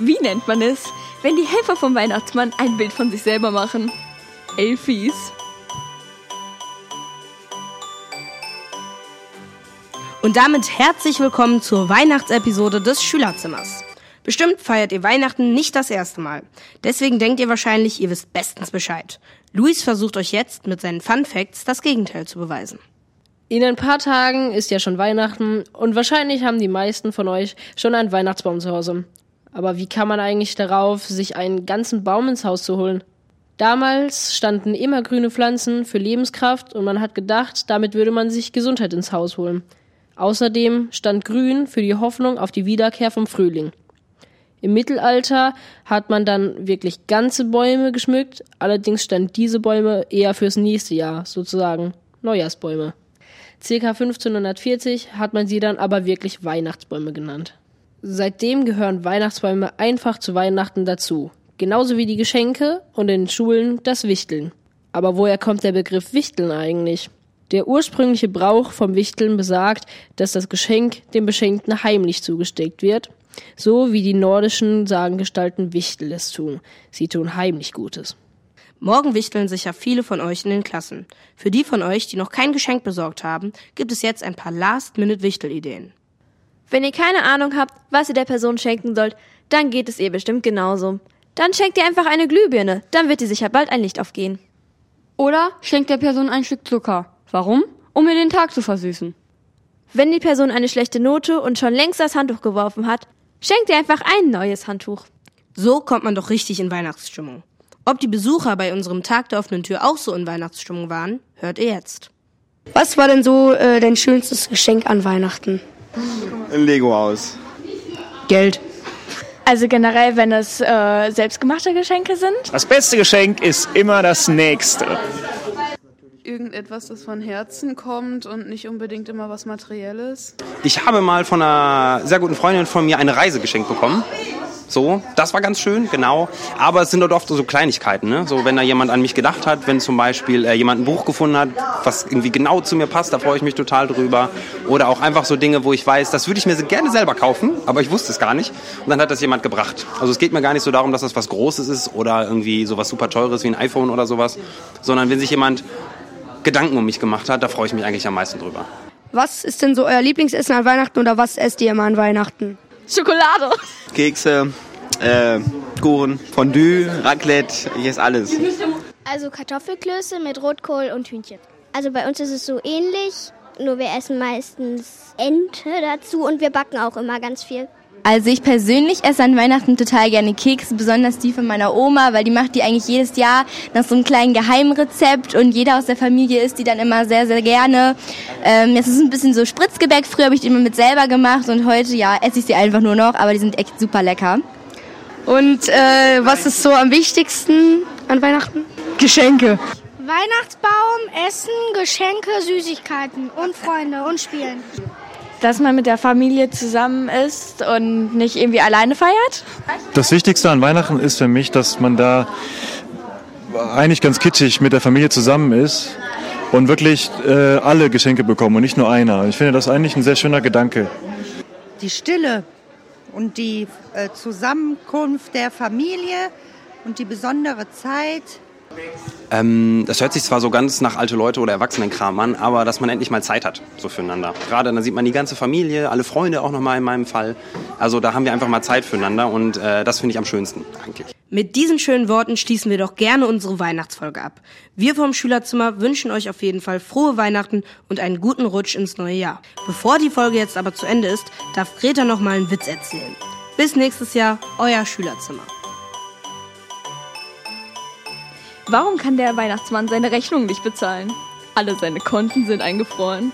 Wie nennt man es, wenn die Helfer vom Weihnachtsmann ein Bild von sich selber machen? Elfies. Und damit herzlich willkommen zur Weihnachtsepisode des Schülerzimmers. Bestimmt feiert ihr Weihnachten nicht das erste Mal. Deswegen denkt ihr wahrscheinlich, ihr wisst bestens Bescheid. Luis versucht euch jetzt mit seinen Fun Facts das Gegenteil zu beweisen. In ein paar Tagen ist ja schon Weihnachten und wahrscheinlich haben die meisten von euch schon einen Weihnachtsbaum zu Hause. Aber wie kann man eigentlich darauf, sich einen ganzen Baum ins Haus zu holen? Damals standen immer grüne Pflanzen für Lebenskraft und man hat gedacht, damit würde man sich Gesundheit ins Haus holen. Außerdem stand grün für die Hoffnung auf die Wiederkehr vom Frühling. Im Mittelalter hat man dann wirklich ganze Bäume geschmückt, allerdings standen diese Bäume eher fürs nächste Jahr, sozusagen Neujahrsbäume. Circa 1540 hat man sie dann aber wirklich Weihnachtsbäume genannt. Seitdem gehören Weihnachtsbäume einfach zu Weihnachten dazu. Genauso wie die Geschenke und in den Schulen das Wichteln. Aber woher kommt der Begriff Wichteln eigentlich? Der ursprüngliche Brauch vom Wichteln besagt, dass das Geschenk dem Beschenkten heimlich zugesteckt wird, so wie die nordischen Sagengestalten Wichtel es tun. Sie tun heimlich Gutes. Morgen wichteln sicher viele von euch in den Klassen. Für die von euch, die noch kein Geschenk besorgt haben, gibt es jetzt ein paar Last-Minute-Wichtel-Ideen. Wenn ihr keine Ahnung habt, was ihr der Person schenken sollt, dann geht es ihr bestimmt genauso. Dann schenkt ihr einfach eine Glühbirne, dann wird ihr sicher bald ein Licht aufgehen. Oder schenkt der Person ein Stück Zucker. Warum? Um ihr den Tag zu versüßen. Wenn die Person eine schlechte Note und schon längst das Handtuch geworfen hat, schenkt ihr einfach ein neues Handtuch. So kommt man doch richtig in Weihnachtsstimmung. Ob die Besucher bei unserem Tag der offenen Tür auch so in Weihnachtsstimmung waren, hört ihr jetzt. Was war denn so äh, dein schönstes Geschenk an Weihnachten? Ein Lego-Haus. Geld. Also generell, wenn es äh, selbstgemachte Geschenke sind. Das beste Geschenk ist immer das nächste. Irgendetwas, das von Herzen kommt und nicht unbedingt immer was Materielles. Ich habe mal von einer sehr guten Freundin von mir eine Reise geschenkt bekommen. So, das war ganz schön, genau. Aber es sind dort oft so Kleinigkeiten, ne? So, wenn da jemand an mich gedacht hat, wenn zum Beispiel äh, jemand ein Buch gefunden hat, was irgendwie genau zu mir passt, da freue ich mich total drüber. Oder auch einfach so Dinge, wo ich weiß, das würde ich mir gerne selber kaufen, aber ich wusste es gar nicht. Und dann hat das jemand gebracht. Also es geht mir gar nicht so darum, dass das was Großes ist oder irgendwie sowas super Teures wie ein iPhone oder sowas, sondern wenn sich jemand Gedanken um mich gemacht hat, da freue ich mich eigentlich am meisten drüber. Was ist denn so euer Lieblingsessen an Weihnachten oder was esst ihr immer an Weihnachten? Schokolade. Kekse, äh, Kuchen, Fondue, Raclette, ich esse alles. Also Kartoffelklöße mit Rotkohl und Hühnchen. Also bei uns ist es so ähnlich, nur wir essen meistens Ente dazu und wir backen auch immer ganz viel. Also ich persönlich esse an Weihnachten total gerne Kekse, besonders die von meiner Oma, weil die macht die eigentlich jedes Jahr nach so einem kleinen Geheimrezept und jeder aus der Familie isst die dann immer sehr, sehr gerne. Ähm, es ist ein bisschen so Spritzgebäck, früher habe ich die immer mit selber gemacht und heute, ja, esse ich sie einfach nur noch, aber die sind echt super lecker. Und äh, was ist so am wichtigsten an Weihnachten? Geschenke. Weihnachtsbaum, Essen, Geschenke, Süßigkeiten und Freunde und Spielen dass man mit der Familie zusammen ist und nicht irgendwie alleine feiert? Das Wichtigste an Weihnachten ist für mich, dass man da eigentlich ganz kitschig mit der Familie zusammen ist und wirklich äh, alle Geschenke bekommen und nicht nur einer. Ich finde das eigentlich ein sehr schöner Gedanke. Die Stille und die äh, Zusammenkunft der Familie und die besondere Zeit ähm, das hört sich zwar so ganz nach alte Leute oder Erwachsenenkram an, aber dass man endlich mal Zeit hat, so füreinander. Gerade dann sieht man die ganze Familie, alle Freunde auch nochmal in meinem Fall. Also da haben wir einfach mal Zeit füreinander und äh, das finde ich am schönsten eigentlich. Mit diesen schönen Worten schließen wir doch gerne unsere Weihnachtsfolge ab. Wir vom Schülerzimmer wünschen euch auf jeden Fall frohe Weihnachten und einen guten Rutsch ins neue Jahr. Bevor die Folge jetzt aber zu Ende ist, darf Greta noch mal einen Witz erzählen. Bis nächstes Jahr, euer Schülerzimmer. Warum kann der Weihnachtsmann seine Rechnung nicht bezahlen? Alle seine Konten sind eingefroren.